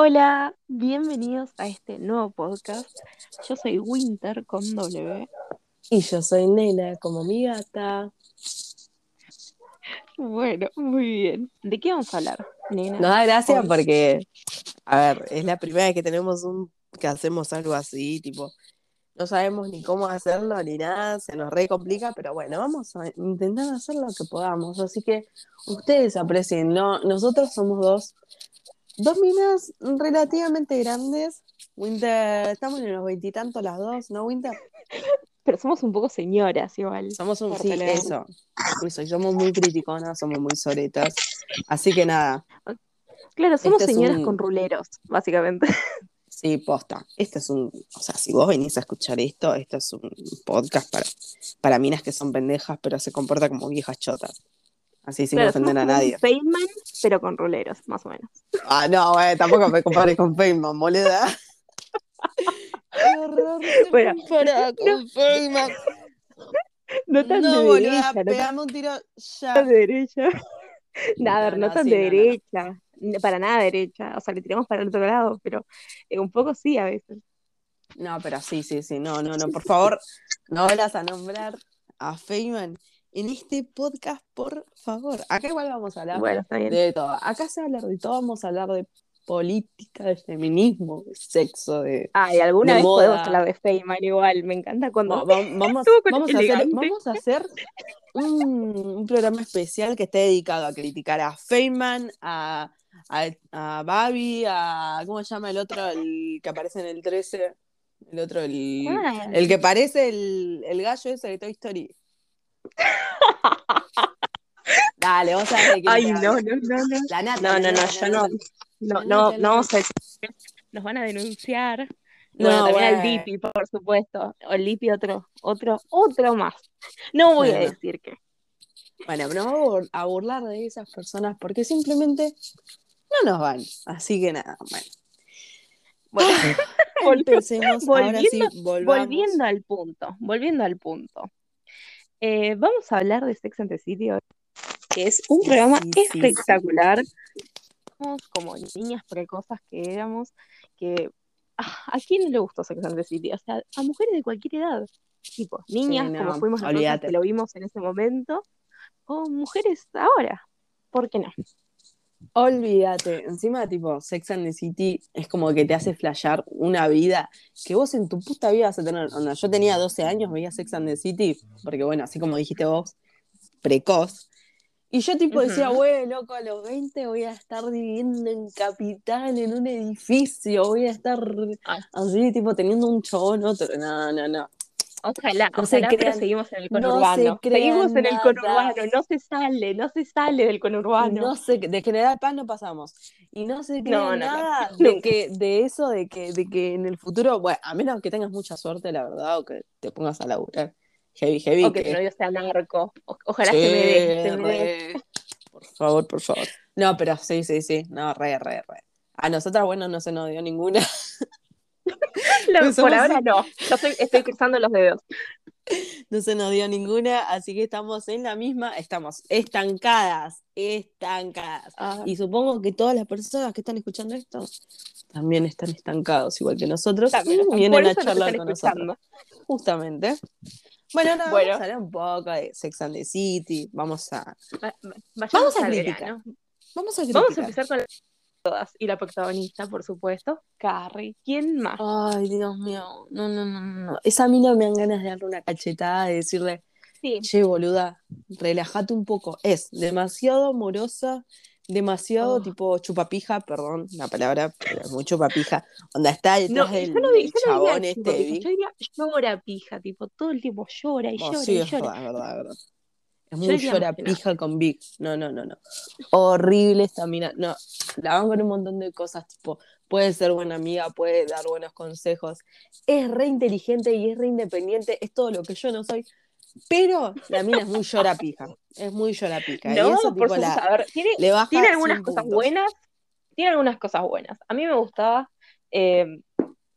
Hola, bienvenidos a este nuevo podcast. Yo soy Winter con W. Y yo soy Nena, como mi gata. Bueno, muy bien. ¿De qué vamos a hablar, Nena? Nos da gracia porque, a ver, es la primera vez que tenemos un, que hacemos algo así, tipo, no sabemos ni cómo hacerlo ni nada, se nos re complica, pero bueno, vamos a intentar hacer lo que podamos. Así que ustedes aprecien, ¿no? Nosotros somos dos, dos minas relativamente grandes. Winter, estamos en los veintitantos las dos, ¿no, Winter? Pero somos un poco señoras igual. Somos un, sí, eso, eso, somos muy criticonas, somos muy soretas. Así que nada, Claro, somos Este es señoras un- con ruleros, básicamente. Sí, posta. Este es un, o sea, si vos venís a escuchar esto, esto es un podcast para, para minas que son pendejas, pero se comporta como viejas chotas. Así sin Claro, ofender a nadie. Feynman, pero con ruleros, más o menos. Ah, no, güey, tampoco me compares con Feynman, moleda. Qué horror Bueno, comparar con Feynman. No tan No, de boluda, derecha, no pegame un tiro ya. de derecha. Nada, a ver, No, no, no, tan sí, de no, no. derecha. Para nada derecha. O sea, le tiramos para el otro lado, pero eh, un poco sí a veces. No, pero sí, sí, sí, no, no, no, por favor, no vuelvas a nombrar a Feynman en este podcast, por favor. Acá igual vamos a hablar Bueno, de todo. Acá se va a hablar de todo, vamos a hablar de política, de feminismo, de sexo, de... Ah, y alguna de vez moda. podemos hablar de Feynman igual. Me encanta cuando. Va- va- Vamos, a hacer, elegante. vamos a hacer un, un programa especial que esté dedicado a criticar a Feynman, a, a, a Babi, a... ¿Cómo se llama el otro? El que aparece en el 13. El otro, el, Ah, el que parece el, el gallo ese de Toy Story. Dale, vos sabés quién Ay, no, no, no, no. La nata. No, no, no, yo no. No, no, no vamos Nos van a denunciar. Y No, bueno, también al bueno. Dipi, por supuesto. O el Dipi otro, otro, otro más. No voy a Bueno. decir que. Bueno, pero no vamos a bur- a burlar de esas personas porque simplemente no nos van. Así que nada, bueno. Bueno. Ahora sí, volvamos. volviendo al punto, volviendo al punto. Eh, vamos a hablar de Sex and the City hoy, que es un Sí, programa sí, sí, sí. espectacular. Somos como niñas precosas que éramos, que ah, ¿a quién le gustó Sex and the City? O sea, a mujeres de cualquier edad, tipo, niñas no, como fuimos nosotros que lo vimos en ese momento, o mujeres ahora, ¿por qué no? Olvídate. Encima, tipo, Sex and the City es como que te hace flashear una vida que vos en tu puta vida vas a tener. Onda, yo tenía 12 años, veía Sex and the City, porque bueno, así como dijiste vos, precoz. Y yo tipo decía, güey, loco, a los 20 voy a estar viviendo en Capital, en un edificio, voy a estar Ah. así, tipo, teniendo un chabón otro. No, no, no. Ojalá, No se ojalá, pero crean- seguimos en el no se conurbano. crean seguimos en el conurbano, no se sale, no se sale del conurbano. No sé, de General Paz no pasamos. Y no se crea No, no, no, nada de, que, de eso, de que, de que en el futuro, bueno, a menos que tengas mucha suerte, la verdad, o que te pongas a laburar heavy, heavy. o que tu que- novio sea narco. O- ojalá Sí, se me dé, se me dé. re. Por favor, por favor. No, pero sí, sí, sí. No, re, re, re. A nosotras, bueno, no se nos dio ninguna. No, Pues por ahora no. Yo estoy, estoy cruzando los dedos. No se nos dio ninguna, así que estamos en la misma, estamos estancadas, estancadas. Ah, Y supongo que todas las personas que están escuchando esto también están estancados, igual que nosotros, también, y por vienen a charlar están con nosotros. escuchando. Justamente. Bueno, ahora Bueno. vamos a hablar un poco de Sex and the City, vamos a, Va- Vamos a criticar. vamos a Vamos a criticar. empezar con todas. Y la protagonista, por supuesto, Carrie. ¿Quién más? Ay, Dios mío, no, no, no, no, no. Esa mina me dan ganas de darle una cachetada, de decirle, Sí, che, boluda, relájate un poco. Es demasiado amorosa, demasiado Oh. tipo chupapija, perdón la palabra, pero es muy chupapija. Onda está no, detrás del yo no, no diría este. yo diría llora pija, tipo, todo el tiempo llora y Oh, llora sí, y llora. verdad, es verdad, es verdad. Es muy llora pija con Big. No, no, no, no. Horrible esta mina. No, la van con un montón de cosas, tipo, puede ser buena amiga, puede dar buenos consejos. Es re inteligente y es re independiente, es todo lo que yo no soy. Pero la mina es muy llora pija. Es muy llora pija. y No, eso, por tipo, supuesto, la, a ver, tiene, le baja tiene 100 algunas cosas puntos. buenas, tiene algunas cosas buenas. A mí me gustaba, eh,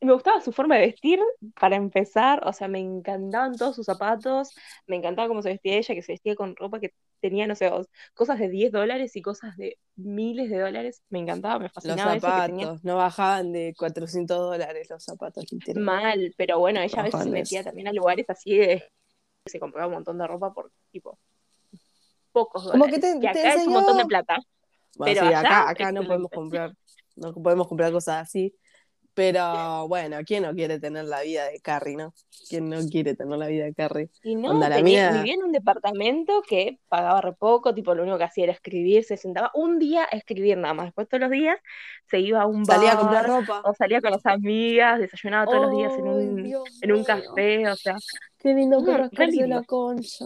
me gustaba su forma de vestir, para empezar, o sea, me encantaban todos sus zapatos, me encantaba cómo se vestía ella, que se vestía con ropa que tenía, no sé, cosas de 10 dólares y cosas de miles de dólares. Me encantaba, me Los fascinaba eso que tenía. zapatos, no bajaban de 400 dólares los zapatos, literal. Mal, pero bueno, ella a veces se metía también a lugares así de se compraba un montón de ropa por tipo pocos Como que dólares. te- que te acá es un montón de plata. Bueno, Pero sí, allá, acá, acá no podemos comprar, no podemos comprar cosas así. Pero bueno, ¿quién no quiere tener la vida de Carrie, no? ¿Quién no quiere tener la vida de Carrie? Y no, Onda, tenía, mía- vivía en un departamento que pagaba re poco, tipo lo único que hacía era escribir, se sentaba un día a escribir nada más. Después todos los días se iba a un bar Salía a comprar ropa. o salía con las amigas, desayunaba todos los días en un, Dios en un café, o sea, Qué lindo que rascarse la concha.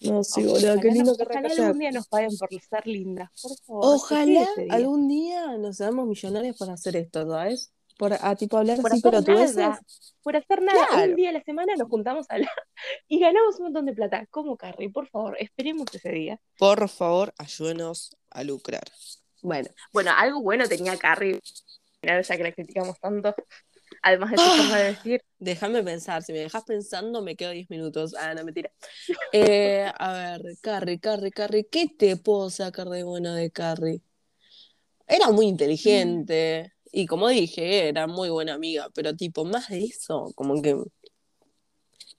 No, sí, boludo, qué lindo que ojalá algún día nos paguen por ser lindas, por favor. Ojalá algún día nos seamos millonarios por hacer esto, ¿sabes? Por a tipo hablar por así, hacer pero tú nada, por hacer nada, Claro. un día a la semana nos juntamos a hablar y ganamos un montón de plata. Como Carrie, por favor, esperemos ese día. Por favor, ayúdenos a lucrar. Bueno, Bueno, algo bueno tenía Carrie, ya que la criticamos tanto, además de su forma de vestir. déjame pensar. Si me dejas pensando, me quedo 10 minutos. Ah, no, mentira. Eh, a ver, Carrie, Carrie, Carrie. ¿Qué te puedo sacar de bueno de Carrie? Era muy inteligente. Y como dije, era muy buena amiga. Pero, tipo, más de eso, como que.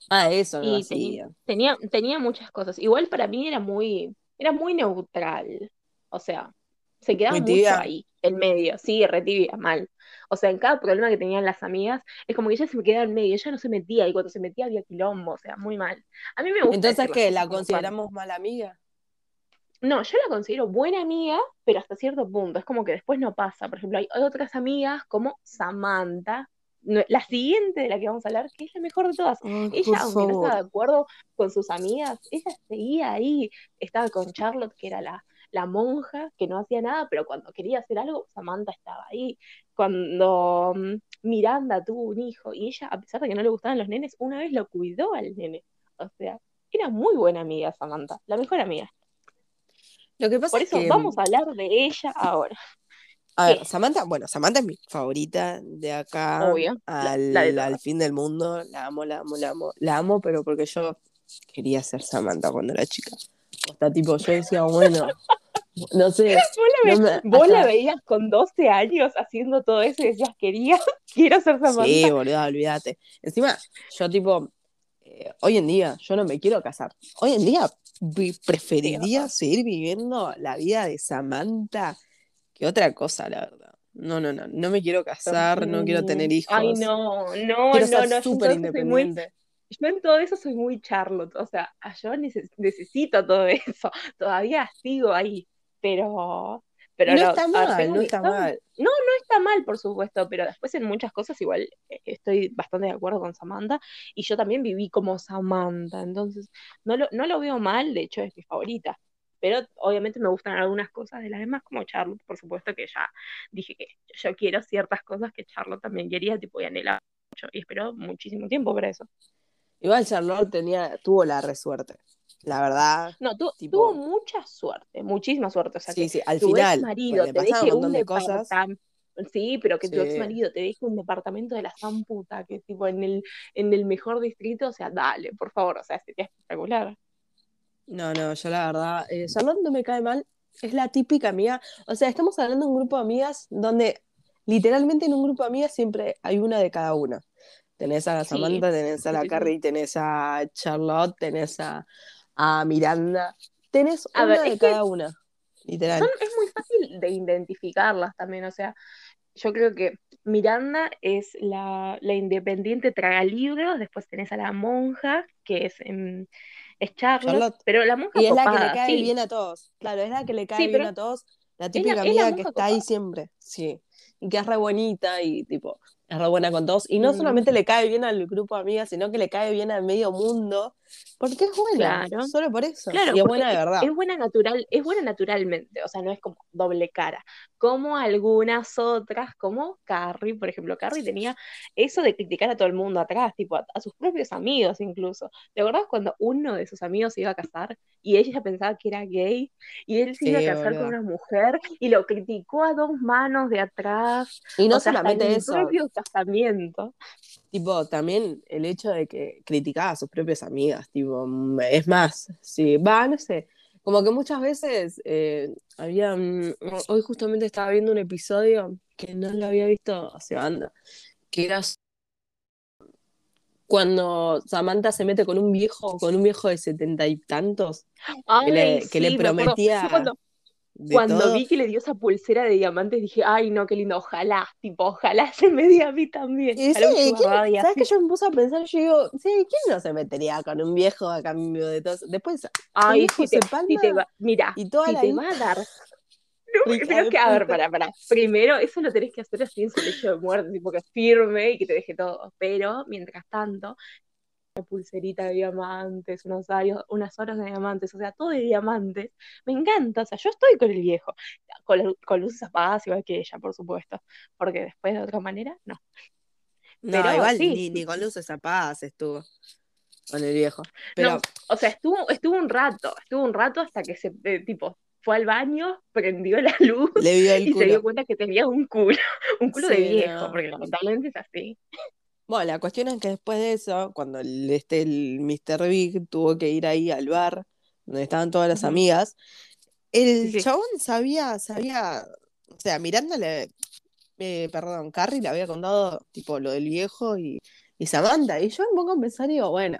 De eso no Y hacía. Tenía, tenía muchas cosas. Igual para mí era muy, era muy neutral. O sea, se quedaba Muy mucho ahí, en medio, sí, re tibia, mal. O sea, en cada problema que tenían las amigas, es como que ella se me quedaba en medio, ella no se metía, y cuando se metía había quilombo, o sea, muy mal. A mí me gusta Entonces, ¿qué? ¿La consideramos mala amiga? No, yo la considero buena amiga, pero hasta cierto punto. Es como que después no pasa. Por ejemplo, hay otras amigas como Samantha, la siguiente de la que vamos a hablar, que es la mejor de todas. Ay, Ella, aunque no estaba de acuerdo con sus amigas, ella seguía ahí. Estaba con Charlotte, que era la, la monja, que no hacía nada, pero cuando quería hacer algo, Samantha estaba ahí. Cuando mm, Miranda tuvo un hijo y ella, a pesar de que no le gustaban los nenes, una vez lo cuidó al nene. O sea, era muy buena amiga Samantha, la mejor amiga. Lo que pasa Por es eso que. vamos a hablar de ella ahora. A ver, ¿Qué? Samantha, bueno, Samantha es mi favorita de acá Obvio, al, la de al todas. fin del mundo. La amo, la amo, la amo. La amo, pero porque yo quería ser Samantha cuando era chica. O sea, tipo, yo decía, bueno, no sé. Vos la, ve- no me- vos la veías con 12 años haciendo todo eso y decías, quería, quiero ser Samantha. Sí, boludo, olvídate. Encima, yo tipo, eh, hoy en día, yo no me quiero casar. Hoy en día preferiría seguir viviendo la vida de Samantha que otra cosa, la verdad. No, no, no, no me quiero casar, no quiero tener hijos. Ay, no, no, Quiero no, ser no. Yo súper muy, independiente. yo en todo eso soy muy Charlotte. O sea, yo neces- necesito todo eso. Todavía sigo ahí. Pero, pero no no, está ver, mal, no está mal. No, no está mal, por supuesto, pero después en muchas cosas igual eh, estoy bastante de acuerdo con Samantha y yo también viví como Samantha, entonces no lo, no lo veo mal, de hecho es mi favorita, pero obviamente me gustan algunas cosas de las demás como Charlotte, por supuesto que ya dije que yo quiero ciertas cosas que Charlotte también quería, tipo y anhelaba mucho y esperó muchísimo tiempo para eso. Igual Charlotte tenía, tuvo la resuerte. La verdad, No, tu- Tipo- tuvo mucha suerte, muchísima suerte, o sea sí, que sí, al tu final ex marido te pasaron deje un un montón de cosas. Sí, pero que tu ex marido te deje un departamento de la zamputa, que tipo en el, en el mejor distrito, o sea, dale, por favor, o sea, sería espectacular. No, no, yo la verdad, eh, Charlotte no me cae mal, es la típica amiga, o sea, estamos hablando de un grupo de amigas donde literalmente en un grupo de amigas siempre hay una de cada una. Tenés a la Sí, Samantha, tenés a la. Carrie, tenés a Charlotte, tenés a, a Miranda, tenés A una ver, de es que cada una, literal. Son, es muy fácil de identificarlas también, o sea, yo creo que Miranda es la, la independiente tragalibros, después tenés a la monja, que es, em, es Charlotte, Charlotte. pero la monja Y es la que le copada, cae sí. bien a todos, claro, es la que le cae Sí, bien a todos, la es típica la, es la amiga que monja está ahí copada. siempre, sí, y que es re bonita y tipo, es re buena con todos, y no Mm, solamente le cae bien al grupo de amigas, sino que le cae bien al medio mundo, porque es buena, claro. solo por eso, Claro, y es buena de verdad. es buena natural, es buena naturalmente, o sea, no es como doble cara, como algunas otras, como Carrie, por ejemplo, Carrie tenía eso de criticar a todo el mundo atrás, tipo a, a sus propios amigos incluso. ¿Te acordás cuando uno de sus amigos se iba a casar y ella pensaba que era gay y él se iba a casar con una mujer y lo criticó a dos manos de atrás, Y no o sea, solamente eso, propio casamiento. tipo, también el hecho de que criticaba a sus propias tipo, mm, es más, sí, va, no sé, Como que muchas veces eh, había. mm, Hoy justamente estaba viendo un episodio que no lo había visto hace banda, que era cuando Samantha se mete con un viejo, con un viejo de setenta y tantos, que le, me acuerdo. prometía cuando, de cuando todo. vi que le dio esa pulsera de diamantes, dije, ay, no, qué lindo, ojalá, tipo, ojalá se me diera a mí también. Y sí, ¿quién- ¿sabes así. qué? Yo me puse a pensar, yo digo, sí, ¿quién no se metería con un viejo a cambio de todo? Después, el Ay, viejo si se te, si te va, mira, y toda si la te va a dar. No, pero que, a ver, para, para. Primero, eso lo tenés que hacer así en su lecho de muerte, tipo que firme y que te deje todo. Pero, mientras tanto, una pulserita de diamantes, unos aros, unas horas de diamantes, o sea, todo de diamantes. Me encanta, o sea, yo estoy con el viejo, con, con luces apagadas igual que ella, por supuesto, porque después de otra manera, no. No, Pero igual sí, ni, ni con luces apagadas estuvo con el viejo. Pero no, o sea, estuvo, estuvo un rato, estuvo un rato hasta que se, eh, tipo, fue al baño, prendió la luz le vio el y se dio culo. cuenta que tenía un culo, un culo de viejo, no. porque lamentablemente es así. Bueno, la cuestión es que después de eso, cuando el, este, el Mr. Big tuvo que ir ahí al bar, donde estaban todas las amigas, el Sí, chabón sabía, sabía, o sea, mirándole, eh, perdón, Carrie le había contado, tipo, lo del viejo y, y Samantha, y yo me pongo a pensar y digo, bueno,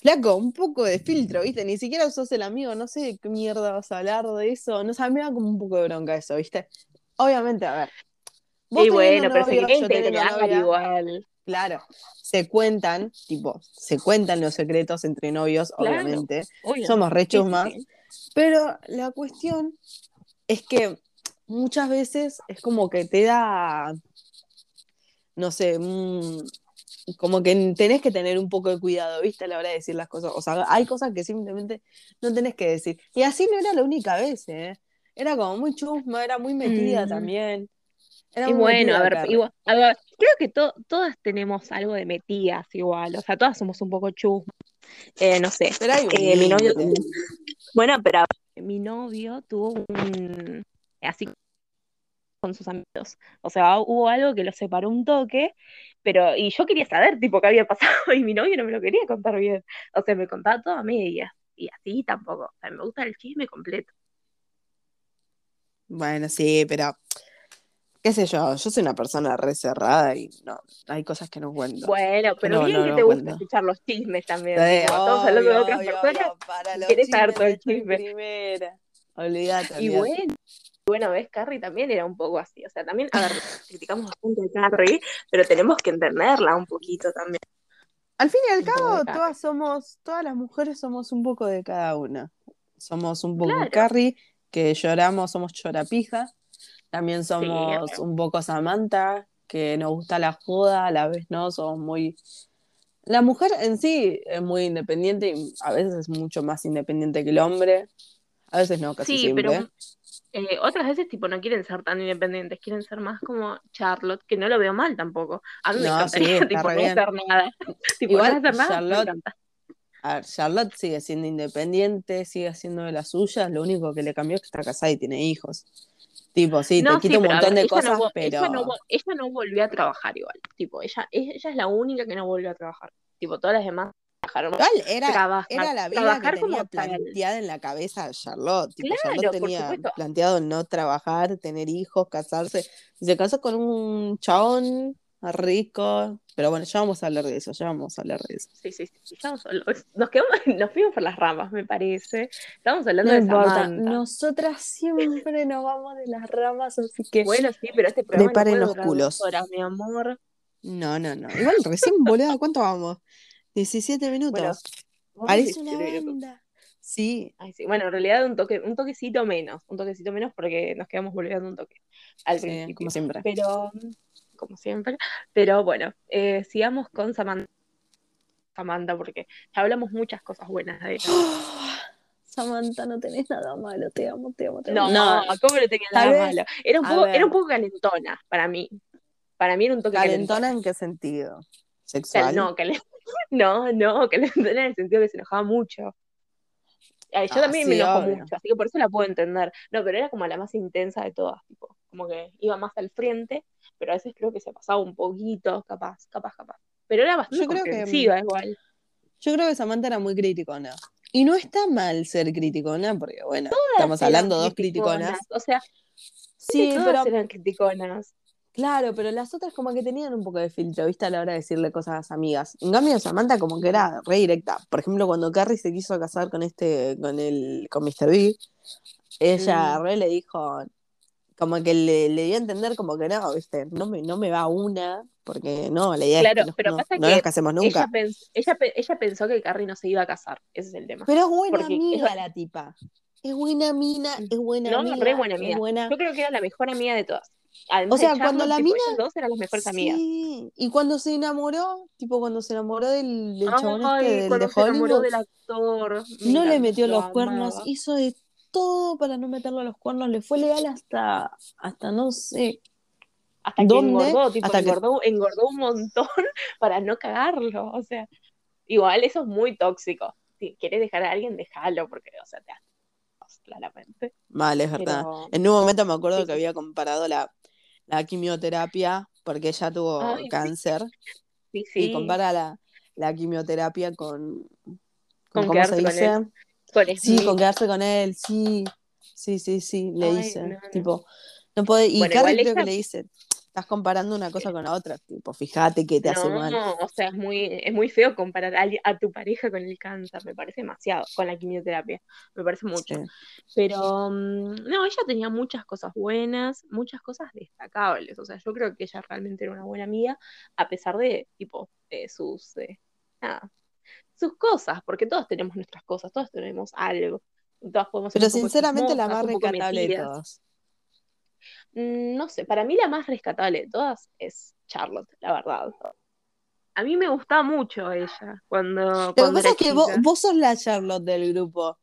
flaco, un poco de filtro, ¿viste? Ni siquiera sos el amigo, no sé de qué mierda vas a hablar de eso, no sé, me da como un poco de bronca eso, ¿viste? Obviamente, a ver, Y bueno, pero se novio, teniendo integrar novia, igual. Claro, se cuentan, tipo, se cuentan los secretos entre novios, Claro, obviamente. obvio. Somos re Sí, sí, chusmas, sí. pero la cuestión es que muchas veces es como que te da, no sé, mm, como que tenés que tener un poco de cuidado, ¿viste? A la hora de decir las cosas. O sea, hay cosas que simplemente no tenés que decir. Y así no era la única vez, ¿eh? Era como muy chusma, era muy metida Mm. también. Era Y bueno, a ver, igual, a ver, creo que to- todas tenemos algo de metidas igual, o sea, todas somos un poco chusmas, eh, no sé. Pero hay un Eh, mi novio, bueno, pero mi novio tuvo un, así con sus amigos, o sea, hubo algo que los separó un toque, pero, y yo quería saber, tipo, qué había pasado, y mi novio no me lo quería contar bien, o sea, me contaba todo a medias, y así tampoco, o sea, me gusta el chisme completo. Bueno, sí, pero qué sé yo, yo soy una persona re cerrada y no, hay cosas que no cuento. Bueno, pero no, bien no, que no te gusta cuento. escuchar los chismes también, Sí, estamos hablando de otras obvio, personas, obvio, querés saber todo el chisme. primera. Olvídate, Y bueno, bueno, ves, Carrie también era un poco así. O sea, también, a ver, criticamos bastante a Carrie, pero tenemos que entenderla un poquito también. Al fin y al cabo, todas somos, todas las mujeres somos un poco de cada una. Somos un poco Claro. Carrie, que lloramos, somos chorapija. También somos un poco Samantha, que nos gusta la joda, a la vez no, somos muy... La mujer en sí es muy independiente y a veces es mucho más independiente que el hombre. A veces no, casi Sí, siempre. pero eh, otras veces, tipo, no quieren ser tan independientes, quieren ser más como Charlotte, que no lo veo mal tampoco. A mí me No, sí, encantaría, está tipo, re no bien. hacer nada. Tipo, Igual no hacer nada, me Charlotte, encanta. a ver, Charlotte sigue siendo independiente, sigue haciendo de las suyas, lo único que le cambió es que está casada y tiene hijos. Tipo, sí, te quita sí, un montón de no, cosas, vo- ella no, pero ella no volvió a trabajar igual. Tipo, ella, ella es la única que no volvió a trabajar. Tipo, todas las demás trabajaron. era, Trabajar, era la vida que trabajar tenía como tal. planteada en la cabeza de Charlotte. Tipo, Charlotte Claro, por tenía planteado no trabajar, tener hijos, casarse. Y se casó con un chabón rico. Pero bueno, ya vamos a hablar de eso, ya vamos a hablar de eso. Sí, sí, sí. Estamos, nos quedamos, nos fuimos por las ramas, me parece. Estamos hablando No de importa, Samantha. nosotras siempre nos vamos de las ramas, así que Bueno, sí, pero este programa no preparen puede los culos. horas, mi amor. No, no, no. Igual recién, boludo, ¿cuánto vamos? 17 Bueno, minutos. vamos Parece una 17 minutos. banda. Sí, Ay, sí. Bueno, en realidad un toque, un toquecito menos, un toquecito menos porque nos quedamos volviendo un toque al sí, principio. como siempre. Pero, como siempre. Pero bueno, eh, sigamos con Samantha, Samantha, porque ya hablamos muchas cosas buenas de ella. Samantha, no tenés nada malo, te amo, te amo, te amo. No, ¿cómo no tenía nada vez, malo? Era un poco, era un poco calentona para mí. Para mí era un toque ¿Calentona calentona. en qué sentido? Cal- ¿Sexual? no, no, no, calentona en el sentido que se enojaba mucho. Ay, yo Ah, también me enojo obvio. mucho, así que por eso la puedo entender. No, pero era como la más intensa de todas, tipo, como que iba más al frente, pero a veces creo que se pasaba un poquito, capaz, capaz, capaz. Pero era bastante Yo creo que, comprensiva igual. yo creo que Samantha era muy criticona. Y no está mal ser criticona, porque bueno, estamos hablando de dos criticonas. O sea, Sí, todas pero eran criticonas. claro, pero las otras como que tenían un poco de filtro, ¿viste? A la hora de decirle cosas a las amigas. En cambio, Samantha como que era re directa. Por ejemplo, cuando Carrie se quiso casar con este, con el, con Mr. Big, ella Mm. re le dijo, como que le, le dio a entender como que no, ¿viste? No me, no me va una, porque no, la idea Claro, es que no, pero no- pasa no que nos casemos nunca. Ella, pens- ella, ella pensó que Carrie no se iba a casar. Ese es el tema. Pero es buena porque amiga la tipa. Es buena mina, es buena No, amiga. re buena amiga. buena- Yo creo que era la mejor amiga de todas. Además O sea, cuando la tipo, mina- dos eran las mejores amigas. Sí, y cuando se enamoró, tipo cuando se enamoró del, del chabón Ay, este del cuando de se enamoró del actor. no le metió los amaba. cuernos, hizo de todo para no meterle los cuernos, le fue leal hasta, hasta no sé. Hasta que ¿Dónde? engordó, tipo, Hasta que- engordó, engordó un montón para no cagarlo. O sea, igual eso es muy tóxico. Si quieres dejar a alguien, déjalo, porque, o sea, te claramente. Mal, es verdad. Pero, En un momento me acuerdo Sí, que había comparado la, la quimioterapia, porque ella tuvo Ay, cáncer, sí, y compara la, la quimioterapia con, con Con ¿cómo se con dice? él. Con Sí, con quedarse con él, sí, sí, sí, sí, le Ay, dice, no, no. tipo, no puede, y Bueno, Carrie creo que le dice, estás comparando una cosa con la otra, tipo, fíjate que te hace mal. No, o sea, es muy, es muy feo comparar a, a tu pareja con el cáncer, me parece demasiado, con la quimioterapia, me parece mucho. Sí. Pero mm, no, ella tenía muchas cosas buenas, muchas cosas destacables, o sea, yo creo que ella realmente era una buena amiga, a pesar de, tipo, de sus, eh, nada, sus cosas, porque todos tenemos nuestras cosas, todos tenemos algo, y todas podemos Pero sinceramente la más rescatable de todas. Mm, No sé, para mí la más rescatable de todas es Charlotte, la verdad. A mí me gustaba mucho ella cuando, Lo que pasa es que vos, sos la Charlotte del grupo.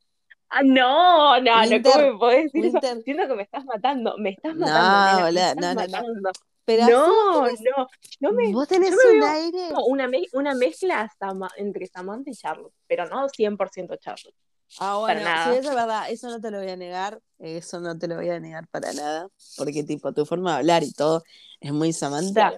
Ah, no, no, no, Winter- ¿cómo me podés decir eso? Winter- Siento que me estás matando, me estás No, matando, me estás no, no, no. Pero No, tenés, no, yo me, vos tenés me un veo aire. una, me- una mezcla Sama- entre Samantha y Charlotte, pero no 100% Charlotte. Ah, bueno, sí, eso es verdad, eso no te lo voy a negar, eso no te lo voy a negar para nada, porque tipo, tu forma de hablar y todo es muy Samantha,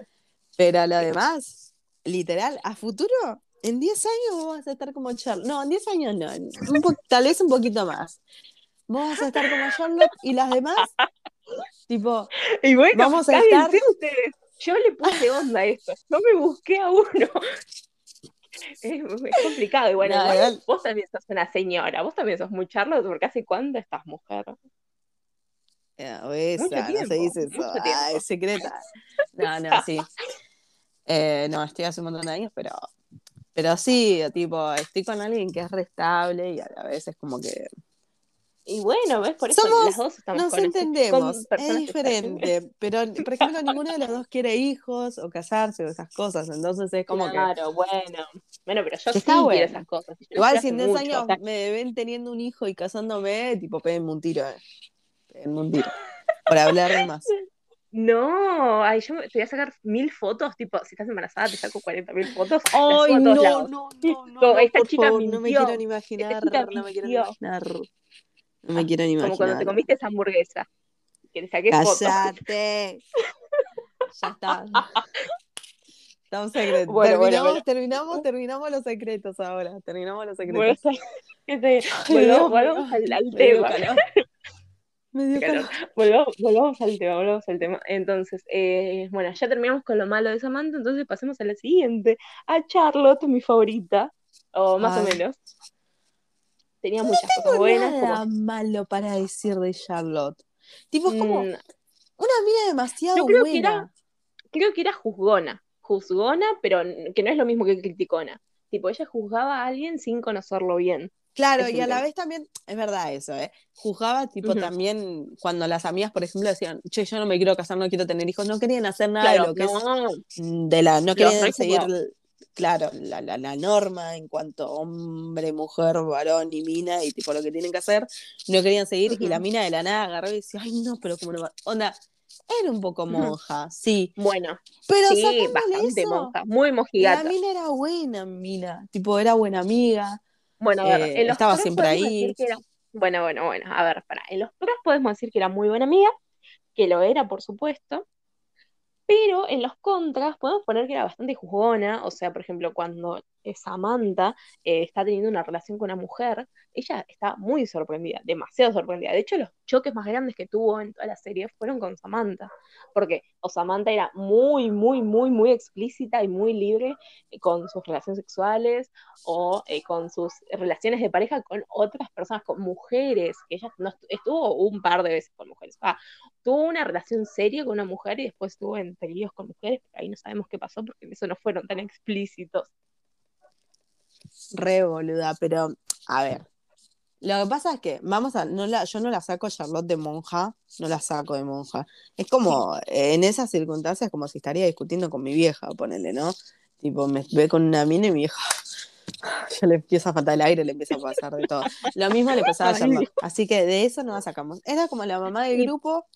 pero lo demás, literal, a futuro, en 10 años vos vas a estar como Charlotte, no, en 10 años no, un tal vez un poquito más, vos vas a estar como Charlotte y las demás, tipo, Y bueno, Vamos a estar- ustedes. Yo le puse onda a esto. Yo me busqué a uno. Es, es complicado. No, igual vos también sos una señora. Vos también sos muy Charlotte, porque ¿hace cuánto estás mujer? eh, esa, Mucho no se dice eso, ah, es secreta, no, no, sí, Eh, no, estoy hace un montón de años, pero... Pero sí, tipo, estoy con alguien que es restable y a la vez es como que Y bueno, ¿ves? Por eso Somos- las dos estamos Nos con, este- entendemos, con es diferente, pero por ejemplo ninguno de los dos quiere hijos o casarse o esas cosas, entonces es como que Claro, bueno. Bueno, pero yo sí Está quiero bueno. esas cosas. yo las igual si en hace 10 mucho, años o sea, me ven teniendo un hijo y casándome, tipo péguenme un tiro, eh. Un tiro, por hablar de más. No, ay, yo te voy a sacar mil fotos, tipo, si estás embarazada te saco 40 mil fotos, las Ay, no, no, no, no, no, esta por chica favor, no me quiero ni imaginar, no me quiero ni imaginar, no me quiero ni Como cuando te imaginar. comiste esa hamburguesa, que le saqué fotos. Cállate. Ya está. Estamos secretos. Bueno, terminamos, bueno. terminamos, terminamos los secretos ahora. Terminamos los secretos. este, Ay, volvamos, volvamos al, tema. Me dio. Volvamos, volvamos al tema, volvamos al tema. Entonces, eh, bueno, ya terminamos con lo malo de Samantha, entonces pasemos a la siguiente, a Charlotte, mi favorita, o más o menos. Tenía muchas cosas buenas, nada como malo para decir de Charlotte. Tipo, es como mm, una mina demasiado Yo creo que buena. era- creo que era juzgona, juzgona, pero que no es lo mismo que criticona. Tipo, ella juzgaba a alguien sin conocerlo bien. Claro, es y a la vez también, es verdad eso, ¿eh? Juzgaba, tipo, también cuando las amigas, por ejemplo, decían, che, yo no me quiero casar, no quiero tener hijos, no querían hacer nada Claro, de lo que es no, Mm, de la no querían seguir. Claro la, la, la norma en cuanto a hombre mujer varón y mina y tipo lo que tienen que hacer no querían seguir y la mina de la nada agarró y decía ay no pero como no va-". onda era un poco monja sí bueno, pero sí, bastante eso monja, muy la mojigata. mina era buena mina tipo era buena amiga Bueno, a ver, eh, en los estaba siempre ahí. era... Bueno, bueno, bueno, a ver, para. En los pros podemos decir que era muy buena amiga, que lo era, por supuesto, pero en los contras podemos poner que era bastante juzgona, o sea, por ejemplo, cuando Samantha eh, está teniendo una relación con una mujer, ella está muy sorprendida, demasiado sorprendida. De hecho, los choques más grandes que tuvo en toda la serie fueron con Samantha, porque o Samantha era muy, muy, muy, muy explícita y muy libre eh, con sus relaciones sexuales o con sus relaciones de pareja con otras personas, con mujeres, ella no estuvo un par de veces con mujeres. tuvo una relación seria con una mujer y después estuvo en con mujeres, pero ahí no sabemos qué pasó porque eso no fueron tan explícitos. Re boluda, pero a ver. Lo que pasa es que, vamos a, no la, yo no la saco Charlotte de monja, no la saco de monja. Es como, en esas circunstancias, como si estaría discutiendo con mi vieja, ponele, ¿no? Tipo, me ve con una mina y mi vieja, ya le empieza a faltar el aire, le empieza a pasar de todo. Lo mismo le pasaba a Charlotte. Así que de eso no la sacamos. Era como la mamá del grupo,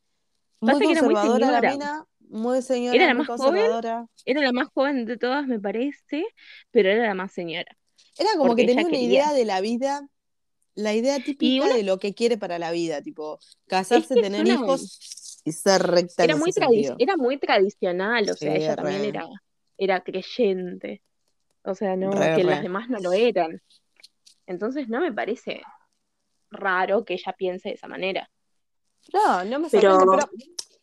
muy conservadora la mina, muy señora, era la muy más conservadora. Joven, era la más joven de todas, me parece, pero era la más señora. Era como que tenía una idea de la vida, la idea típica de lo que quiere para la vida, tipo casarse, tener hijos y ser recta. Era, muy, era muy tradicional, o sea, ella también era, era creyente. O sea, no, que las demás no lo eran. Entonces no me parece raro que ella piense de esa manera. No, no me pero... pero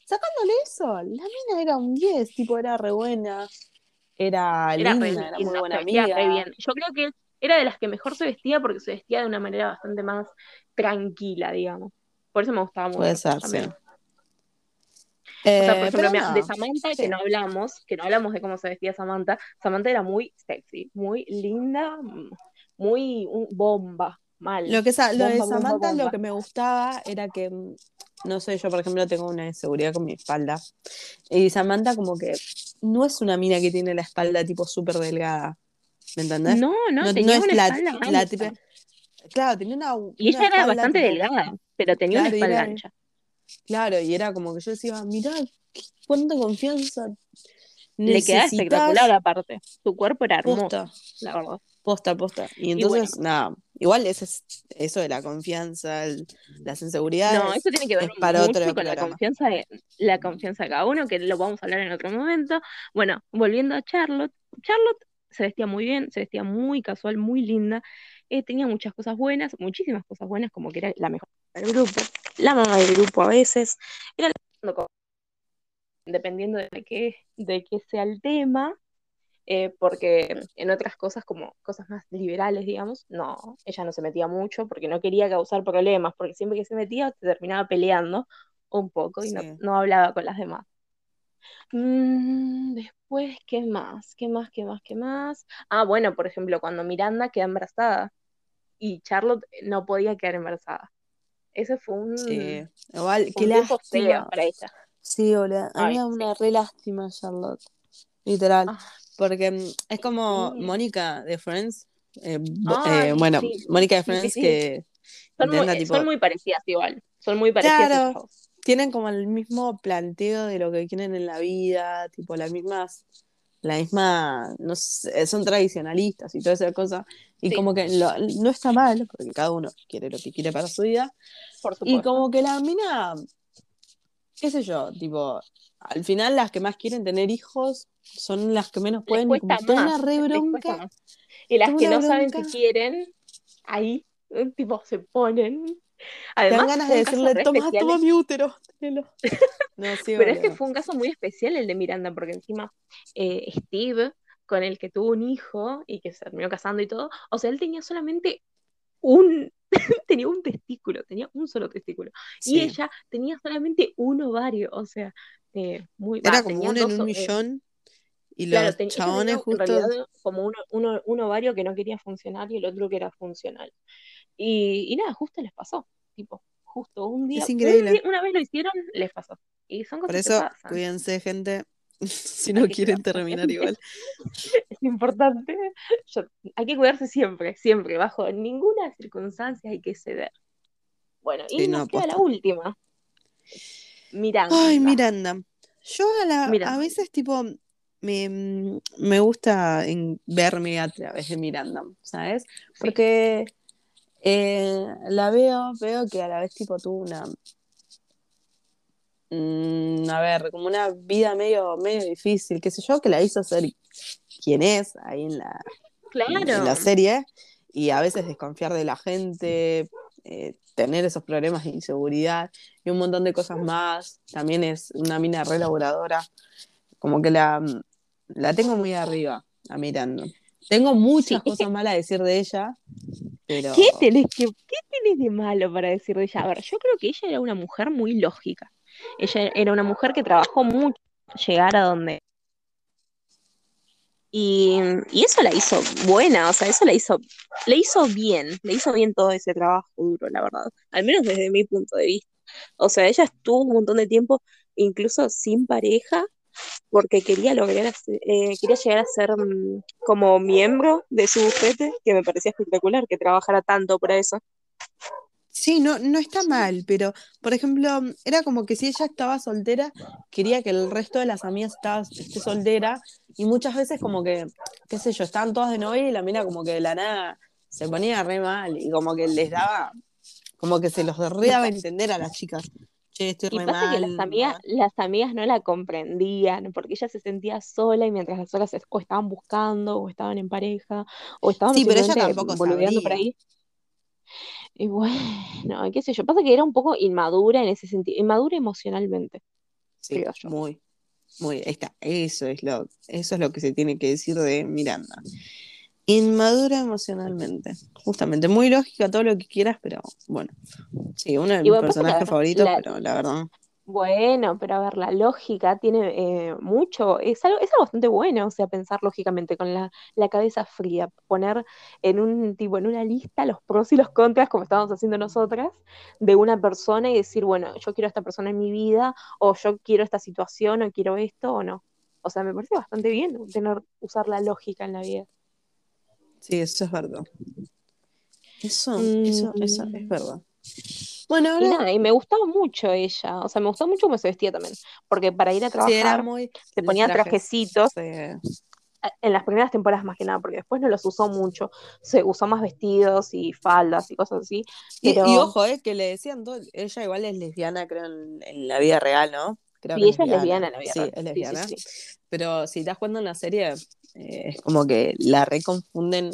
sacándole eso, la mina era un 10, tipo, era re buena era, linda, era muy buena amiga. bien. Yo creo que era de las que mejor se vestía porque se vestía de una manera bastante más tranquila, digamos. Por eso me gustaba mucho. Puede ser, sí. o sea, por eh, ejemplo, de Samantha, que no hablamos, que no hablamos de cómo se vestía Samantha, Samantha era muy sexy, muy linda, muy bomba, mal. Lo, que, lo de Samantha, lo que me gustaba era que mm, no sé, yo por ejemplo tengo una inseguridad con mi espalda. Y Samantha como que no es una mina que tiene la espalda tipo súper delgada. ¿Me entendés? No, no, tenía una espalda la Claro, tenía una. Y ella era bastante delgada, pero tenía una espalda ancha. Claro, y era como que yo decía, mirá, cuánta confianza. Le queda espectacular aparte. Su cuerpo era hermoso, la verdad. Posta, posta. Y entonces, nada, igual eso, es, eso de la confianza, las inseguridades. No, eso tiene que ver para mucho otro con la confianza, de, la confianza de cada uno, que lo vamos a hablar en otro momento. Bueno, volviendo a Charlotte. Charlotte se vestía muy bien, se vestía muy casual, muy linda. Eh, tenía muchas cosas buenas, muchísimas cosas buenas, como que era la mejor del grupo, la mamá del grupo a veces. Era dependiendo de qué, de qué sea el tema. Eh, porque en otras cosas, como cosas más liberales, digamos, no, ella no se metía mucho porque no quería causar problemas, porque siempre que se metía se terminaba peleando un poco y no, hablaba con las demás. Mm, después, ¿qué más? ¿Qué más? ¿Qué más? ¿Qué más? Ah, bueno, por ejemplo, cuando Miranda queda embarazada y Charlotte no podía quedar embarazada. Ese fue un. Sí, igual, qué lástima. para ella. Sí, hola. A mí una re lástima, Charlotte. Literal. Ah. Porque mm, es como Mónica de Friends. Eh, eh, bueno, Mónica de Friends que. Son muy, parecidas igual. Son muy parecidas. Claro, tienen como el mismo planteo de lo que quieren en la vida, tipo las mismas, la misma, no sé, son tradicionalistas y toda esa cosa. Y como que no está mal, porque cada uno quiere lo que quiere para su vida. y como que la mina, qué sé yo, tipo, al final las que más quieren tener hijos son las que menos pueden, y como una re bronca. Y las que no saben que quieren, ahí, eh, tipo, se ponen. Además, Dan ganas de decirle, toma, toma mi útero. Pero es que fue un caso muy especial el de Miranda, porque encima eh, Steve, con el que tuvo un hijo y que se terminó casando y todo, o sea, él tenía solamente un, tenía un testículo, tenía un solo testículo. Y ella tenía solamente un ovario, o sea, eh, muy... Era como uno en un eh, millón. Y los chabones justo... como uno, un ovario que no quería funcionar y el otro que era funcional. Y, nada, justo les pasó. Tipo, justo un día. Es increíble. una vez lo hicieron, les pasó. Y son cosas Por eso, cuídense, gente. si no quieren terminar igual. es importante. hay que cuidarse siempre, siempre. Bajo ninguna circunstancia hay que ceder. Bueno, y nos queda la última. Miranda. Ay, Miranda. Yo a, veces, tipo, me, me gusta verme a través de Miranda, ¿sabes? Porque eh, la veo, veo que a la vez, tipo, tuvo una. Mm, a ver, como una vida medio, medio difícil, qué sé yo, que la hizo ser quien es ahí en la, en la Claro. serie y a veces desconfiar de la gente, eh, tener esos problemas de inseguridad y un montón de cosas más. También es una mina re laburadora. Como que la, la tengo muy arriba a Miranda. Tengo muchas Sí, cosas malas a decir de ella, pero ¿Qué tenés que, qué tenés de malo para decir de ella? A ver, yo creo que ella era una mujer muy lógica. Ella era una mujer que trabajó mucho para llegar a donde. Y, y eso la hizo buena, o sea, eso la hizo, le hizo bien, le hizo bien todo ese trabajo duro, la verdad. Al menos desde mi punto de vista. O sea, ella estuvo un montón de tiempo, incluso sin pareja, porque quería lograr, eh, quería llegar a ser mm, como miembro de su bufete, que me parecía espectacular que trabajara tanto para eso. Sí, no, no está mal, pero por ejemplo, era como que si ella estaba soltera, quería que el resto de las amigas estaba, esté soltera, y muchas veces como que, qué sé yo, estaban todas de novia y la mina como que de la nada se ponía re mal, y como que les daba, como que se los re daba entender a las chicas, che, estoy Y re pasa que las mal. amigas, las amigas no la comprendían, porque ella se sentía sola y mientras las otras o estaban buscando, o estaban en pareja, o estaban Sí, pero ella tampoco boludeando por ahí. Y bueno, qué sé yo, pasa que era un poco inmadura en ese sentido, inmadura emocionalmente, Sí, creo yo. muy, muy, ahí está, eso es lo, eso es lo que se tiene que decir de Miranda. Inmadura emocionalmente, justamente, muy lógica, todo lo que quieras, pero bueno, sí, uno de mis bueno, personajes favoritos, la, pero la verdad, Bueno, pero a ver, la lógica tiene eh, mucho, es algo, es algo bastante bueno, o sea, pensar lógicamente con la, la cabeza fría, poner en un tipo, en una lista los pros y los contras, como estábamos haciendo nosotras, de una persona y decir, bueno, yo quiero a esta persona en mi vida, o yo quiero esta situación, o quiero esto, o no. O sea, me parece bastante bien tener, usar la lógica en la vida. Sí, eso es verdad. Eso, eso, eso es Mm, verdad. Bueno, y ahora nada, y me gustaba mucho ella, o sea, me gustó mucho cómo se vestía también, porque para ir a sí, era trabajar muy se ponía trajes. trajecitos sí. en las primeras temporadas más que nada, porque después no los usó mucho. Se usó más vestidos y faldas y cosas así. Y, ojo, eh, que le decían todo, ella igual es lesbiana, creo, en, en la vida real, ¿no? Creo sí, que ella es lesbiana en la vida Sí, real. es lesbiana. Pero si te das cuenta en la serie, eh, es como que la reconfunden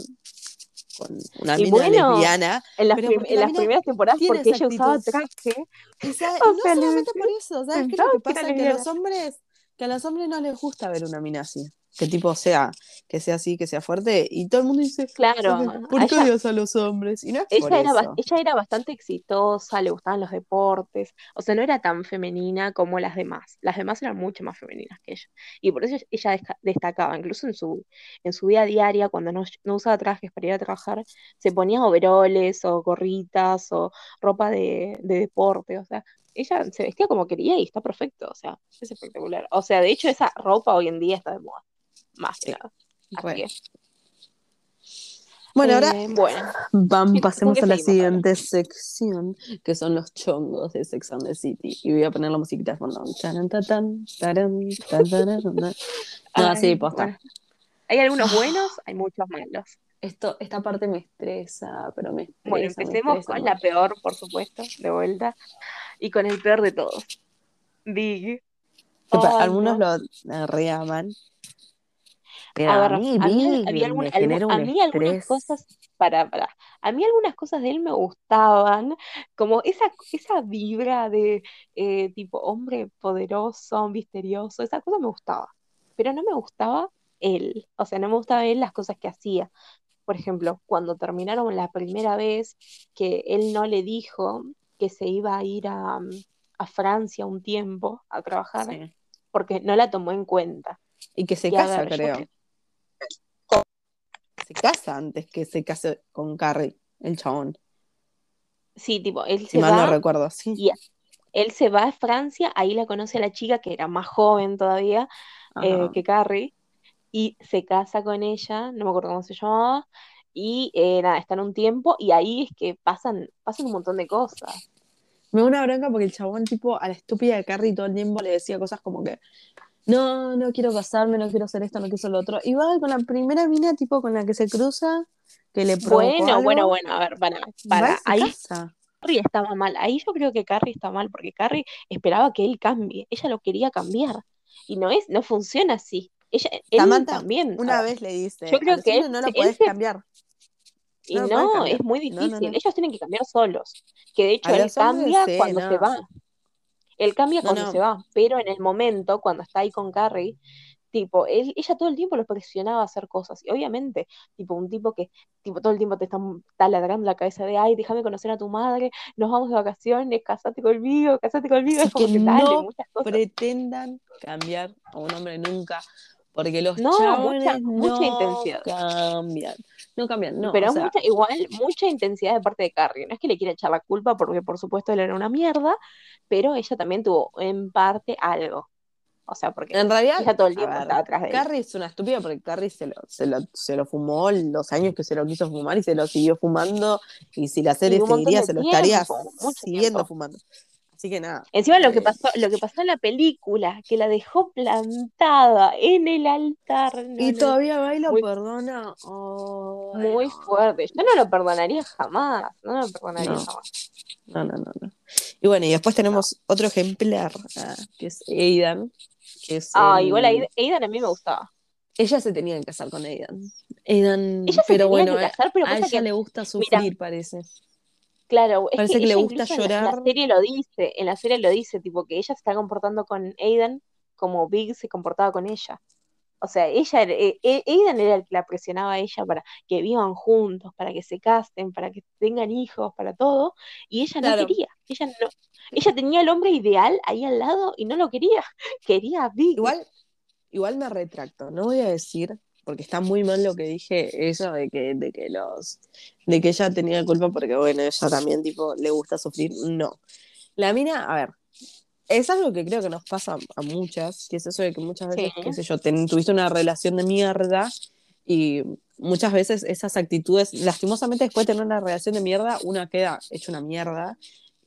con una mina bueno, lesbiana, en las, prim- en la las primeras temporadas, porque ella usaba actitud. traje, Y, sabe- o no sea, solamente por eso, ¿sabes qué es lo que pasa? Que a los hombres, que a los hombres no les gusta ver una mina así. Que tipo sea, que sea así, que sea fuerte. Y todo el mundo dice, Claro, "Porque- ¿por qué odias a los hombres? Y no es por ella era, eso. ella era bastante exitosa, le gustaban los deportes, o sea, no era tan femenina como las demás. Las demás eran mucho más femeninas que ella. Y por eso ella destacaba, incluso en su, en su vida diaria, cuando no, no usaba trajes para ir a trabajar, se ponía overoles o gorritas o ropa de, de deporte, o sea, ella se vestía como quería y está perfecto, o sea, es espectacular. O sea, de hecho, esa ropa hoy en día está de moda, más que Sí, nada. Así re. que, Bueno, ahora eh, bueno, ¿con pasemos a la siguiente sección, que son los chongos de Sex and the City. Y voy a poner la musiquita de fondo. Tan. No, Ay, sí, posta. bueno. Hay algunos buenos, hay muchos malos. Esto, esta parte me estresa, pero me Bueno, estresa, empecemos estresa con la peor, por supuesto, de vuelta, y con el peor de todos. Big. Algunos no. lo reaman, pero A a ver, mí a mí Big había algún- me algún- genera a mí algunas cosas, para, para, a mí algunas cosas de él me gustaban, como esa, esa vibra de eh, tipo hombre poderoso, misterioso, esa cosa me gustaba, pero no me gustaba él, o sea, no me gustaba él las cosas que hacía. Por ejemplo, cuando terminaron la primera vez que él no le dijo que se iba a ir a, mm, a Francia un tiempo a trabajar, Sí. porque no la tomó en cuenta. Y que se Y a casa, ver, creo. Se casa antes que se case con Carrie, el chabón. sí, tipo, él Si se mal no va recuerdo, sí. y él se va a Francia, ahí la conoce a la chica que era más joven todavía eh, que Carrie, y se casa con ella, no me acuerdo cómo se llamaba, y eh, nada, están un tiempo y ahí es que pasan, pasan un montón de cosas. Me da una bronca porque el chabón, tipo, a la estúpida de Carrie todo el tiempo le decía cosas como que no, no quiero casarme, no quiero hacer esto, no quiero hacer lo otro. Y va con la primera mina, tipo, con la que se cruza, que le provocó Bueno, algo, bueno, bueno, a ver, para, para, ahí casa. Carrie estaba mal, ahí yo creo que Carrie está mal, porque Carrie esperaba que él cambie, ella lo quería cambiar, y no es, no funciona así. Ella, él también. una vez le dice, yo creo "Al que él no lo podés cambiar. Y No es muy no, difícil. no. Ellos tienen que cambiar solos. Que de hecho él cambia cuando se va. Él cambia No, cuando no. se va, pero en el momento, cuando está ahí con Carrie, tipo, él, ella todo el tiempo lo presionaba a hacer cosas. Y obviamente, tipo, un tipo que, tipo, todo el tiempo te está taladrando la cabeza de, ay, déjame conocer a tu madre, nos vamos de vacaciones, casate conmigo, casate conmigo. Así Es como que que dale, no muchas cosas. pretendan cambiar a un hombre nunca, porque los No, mucha- mucha no intensidad. cambian. No cambian, no. pero o es sea, mucha, igual, mucha intensidad de parte de Carrie. No es que le quiera echar la culpa, porque por supuesto él era una mierda, pero ella también tuvo en parte algo. O sea, porque en realidad, ella todo el tiempo ver, estaba atrás de él. Carrie es una estúpida porque Carrie se lo, se, lo, se lo fumó los años que se lo quiso fumar y se lo siguió fumando. Y si la serie seguiría, se lo estaría tiempo, siguiendo tiempo. fumando. Así que nada. Encima lo que eh, pasó, lo que pasó en la película, que la dejó plantada en el altar, no, Y no, todavía va y lo muy- perdona. Muy no. fuerte. Yo no lo perdonaría jamás, no lo perdonaría No. jamás. No, no, no, no. Y bueno, y después tenemos otro ejemplar, ah, que es Aidan. Que es Ah, el- igual Aid- Aidan a mí me gustaba. Ella se tenía que casar con Aidan. Aidan, Ella se pero tenía bueno, que casar, pero a ella que, le gusta sufrir, parece. Claro, es Parece que le gusta incluso en la- En llorar. la serie lo dice, en la serie lo dice, tipo que ella se está comportando con Aidan como Big se comportaba con ella. O sea, ella, era- eh, eh, Aidan era el que la presionaba a ella para que vivan juntos, para que se casen, para que tengan hijos, para todo, y ella no quería. Ella no, ella tenía el hombre ideal ahí al lado y no lo quería. Quería a Big. Igual, igual me retracto, no voy a decir, porque está muy mal lo que dije, eso de que, de que los, de que ella tenía culpa porque bueno, ella también tipo le gusta sufrir. No. La mina, a ver, es algo que creo que nos pasa a muchas, que es eso de que muchas veces, Sí. qué sé yo, ten- tuviste una relación de mierda y muchas veces esas actitudes, lastimosamente después de tener una relación de mierda, una queda hecha una mierda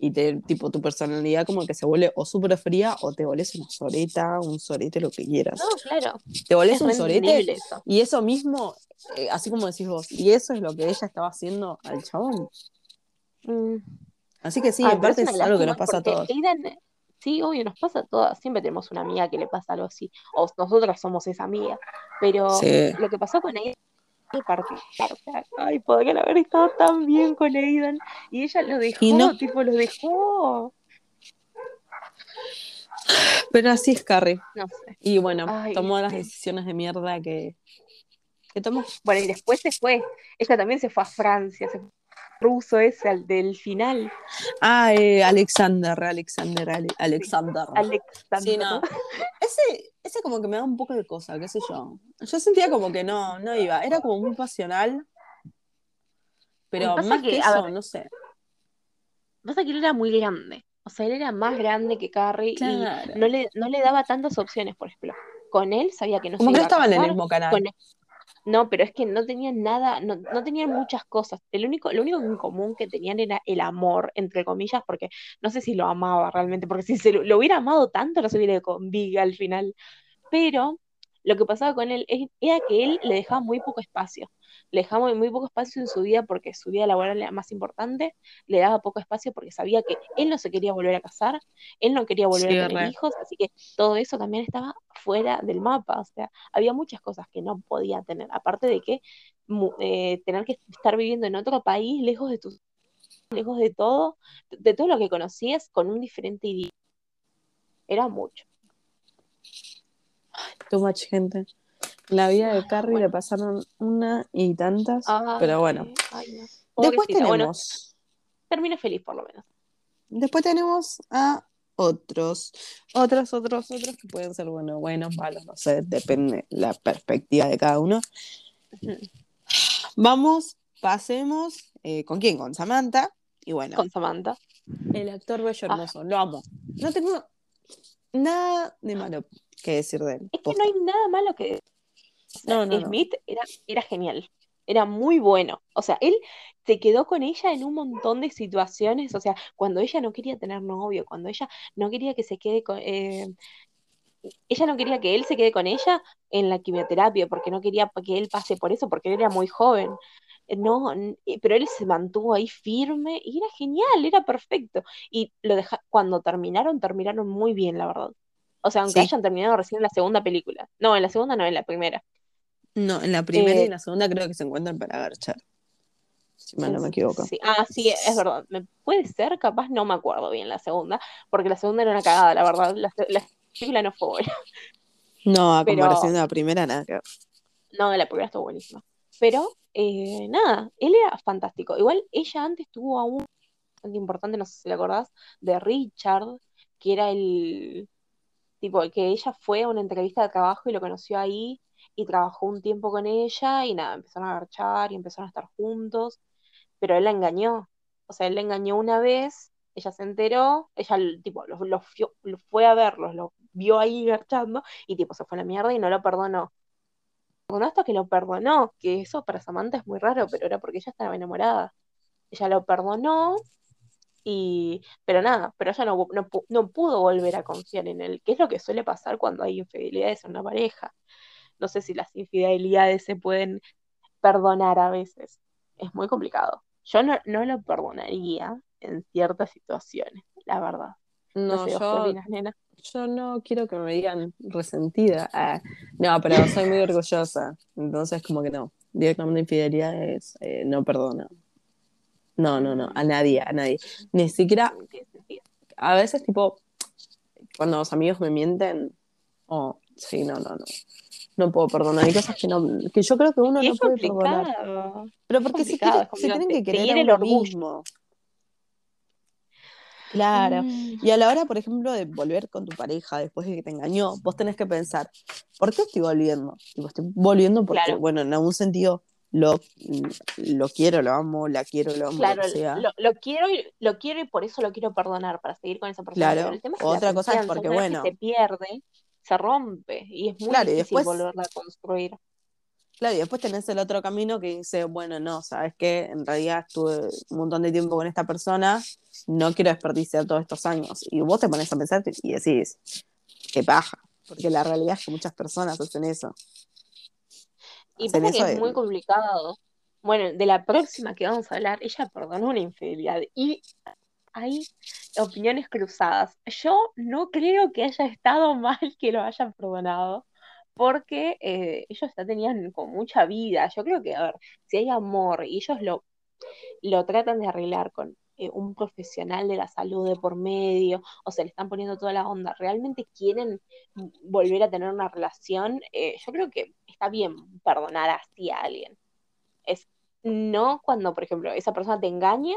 y te, tipo tu personalidad como que se vuelve o súper fría o te volvés una soreta, un sorete, lo que quieras. No, claro. Te volvés Es un re sorete eso. y eso mismo, eh, así como decís vos, y eso es lo que ella estaba haciendo al chabón. Mm. Así que sí, Ay, en parte es algo que nos pasa a todos. Sí, obvio, nos pasa a todas. Siempre tenemos una amiga que le pasa algo así. O nosotras somos esa amiga. Pero Sí. lo que pasó con Aidan muy particular. O sea, ay, podrían haber estado tan bien con Aidan. Y ella lo dejó, Y no. tipo, lo dejó. Pero así es Carrie. No sé. Y bueno, Ay, tomó las decisiones de mierda que, que tomó. Bueno, y después se fue. Ella también se fue a Francia. Se fue ruso ese, al del final. Ah, eh, Alexander, Alexander, Ale- Alexander. Alexander. Sí, no. Ese, ese como que me da un poco de cosa, qué sé yo. Yo sentía como que no, no iba. Era como muy pasional. Pero pasa más que, que, eso, ver, no sé. Pasa que él era muy grande. O sea, él era más grande que Carrie Claro. y no le, no le daba tantas opciones, por ejemplo. Con él sabía que no Como se que no iba a estaban en el mismo canal. Con él- No, pero es que no tenían nada, no, no tenían muchas cosas. El único, lo único en común que tenían era el amor, entre comillas, porque no sé si lo amaba realmente, porque si se lo, hubiera amado tanto, no se hubiera ido con al final. Pero lo que pasaba con él era que él le dejaba muy poco espacio. Le dejaba muy, poco espacio en su vida porque su vida laboral era más importante. Le daba poco espacio porque sabía que él no se quería volver a casar, él no quería volver Sí, a tener re. hijos, así que todo eso también estaba fuera del mapa. O sea, había muchas cosas que no podía tener. Aparte de que eh, tener que estar viviendo en otro país, lejos de tus, lejos de todo, de todo lo que conocías, con un diferente idioma. Era mucho. Too much gente. La vida de Ay, Carrie bueno. le pasaron una y tantas. Ay, pero bueno. ay, no. Después. Bueno, tenemos. termina feliz por lo menos. Después tenemos a otros. Otros, otros, otros que pueden ser bueno, buenos, malos, no sé, depende la perspectiva de cada uno. Vamos, pasemos. eh, ¿Con quién? Con Samantha. Y bueno, Con Samantha. el actor bello Ah. hermoso, lo amo. No tengo nada de malo que decir de él. Es que no hay nada malo que No, no, no. Smith era, era genial, era muy bueno. O sea, él se quedó con ella en un montón de situaciones. O sea, cuando ella no quería tener novio, cuando ella no quería que se quede con. eh, ella no quería que él se quede con ella en la quimioterapia, porque no quería que él pase por eso, porque él era muy joven. Eh, No, pero él se mantuvo ahí firme y era genial, era perfecto. Y lo deja, cuando terminaron, terminaron muy bien, la verdad. O sea, aunque Sí. hayan terminado recién en la segunda película. No, en la segunda no, en la primera. No, en la primera y Eh, en la segunda creo que se encuentran para garchar. Si mal no me equivoco. sí. Ah, sí, es verdad. Me, puede ser, capaz no me acuerdo bien la segunda, porque la segunda era una cagada, la verdad. La, la película no fue buena. No, a Pero- comparación de la primera, nada que. No, la primera estuvo buenísima. Pero, eh, nada, él era fantástico. Igual ella antes tuvo a un importante, no sé si le acordás, de Richard, que era el tipo que ella fue a una entrevista de trabajo y lo conoció ahí y trabajó un tiempo con ella y nada, empezaron a garchar y empezaron a estar juntos, pero él la engañó. O sea, él la engañó una vez, ella se enteró, ella tipo lo, lo lo fue a verlos, lo vio ahí garchando y tipo se fue a la mierda y no lo perdonó. Perdonó hasta que lo perdonó, que eso para Samantha es muy raro, pero era porque ella estaba enamorada. Ella lo perdonó y, pero nada, pero ella no, no, no pudo volver a confiar en él, que es lo que suele pasar cuando hay infidelidades en una pareja. No sé si las infidelidades se pueden perdonar a veces. Es muy complicado. Yo no, no lo perdonaría en ciertas situaciones, la verdad. No, No, sé, ¿vos qué yo, opinas, nena? yo no quiero que me digan resentida. Ah, no, pero soy muy orgullosa. Entonces, como que no. Directamente infidelidades, eh, no perdono. No, no, no. A nadie, a nadie. Ni siquiera, a veces, tipo, cuando los amigos me mienten, oh, sí, no, no, no. No puedo perdonar. Hay cosas que no, que yo creo que uno Y no puede perdonar. Pero porque se, quiere- se tienen que querer a el orgullo. mismo. Claro. Mm, Y a la hora, por ejemplo, de volver con tu pareja después de que te engañó, vos tenés que pensar, ¿por qué estoy volviendo? Tipo, estoy volviendo porque, Claro. bueno, en algún sentido lo, lo quiero, lo amo, la quiero, lo amo, Claro, lo que sea. lo, lo quiero y, lo quiero y por eso lo quiero perdonar, para seguir con esa persona. Claro. Pero el tema es que Otra cosa es porque, que bueno. se pierde, se rompe y es muy Claro, y difícil después- volverla a construir. Claro, y después tenés el otro camino que dice, bueno, no, ¿sabes qué? En realidad estuve un montón de tiempo con esta persona, no quiero desperdiciar todos estos años. Y vos te pones a pensar y decís, qué paja, porque la realidad es que muchas personas hacen eso. Y pasa que es muy complicado. Bueno, de la próxima que vamos a hablar, ella perdonó una infidelidad y hay opiniones cruzadas. Yo no creo que haya estado mal que lo hayan perdonado, porque eh, ellos ya tenían con mucha vida. Yo creo que, a ver, si hay amor y ellos lo, lo tratan de arreglar con eh, un profesional de la salud de por medio, o se le están poniendo toda la onda, realmente quieren volver a tener una relación, eh, yo creo que está bien perdonar así a alguien. Es no cuando, por ejemplo, esa persona te engaña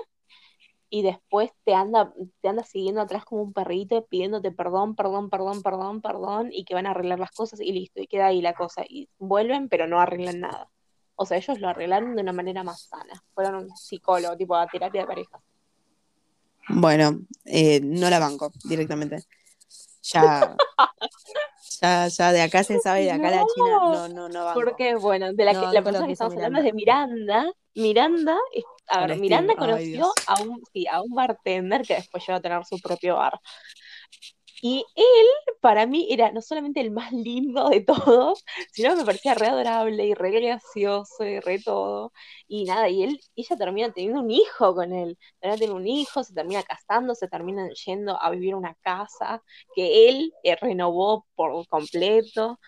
y después te anda, te anda siguiendo atrás como un perrito pidiéndote perdón, perdón, perdón, perdón, perdón, y que van a arreglar las cosas y listo, y queda ahí la cosa. Y vuelven, pero no arreglan nada. O sea, ellos lo arreglaron de una manera más sana. Fueron un psicólogo, tipo a terapia de pareja. Bueno, eh, no la banco directamente. Ya, ya, ya de acá se sabe, de acá la No. China, no, no, no. Porque, bueno, de la, No, que, la persona que estamos hablando es de Miranda. Miranda, a ver, Miranda conoció a un, sí, a un bartender que después llegó a tener su propio bar. Y él, para mí, era no solamente el más lindo de todos, sino que me parecía re adorable y re gracioso y re todo. Y nada, y él, ella termina teniendo un hijo con él. Termina teniendo un hijo, se termina casando, se terminan yendo a vivir una casa que él eh, renovó por completo.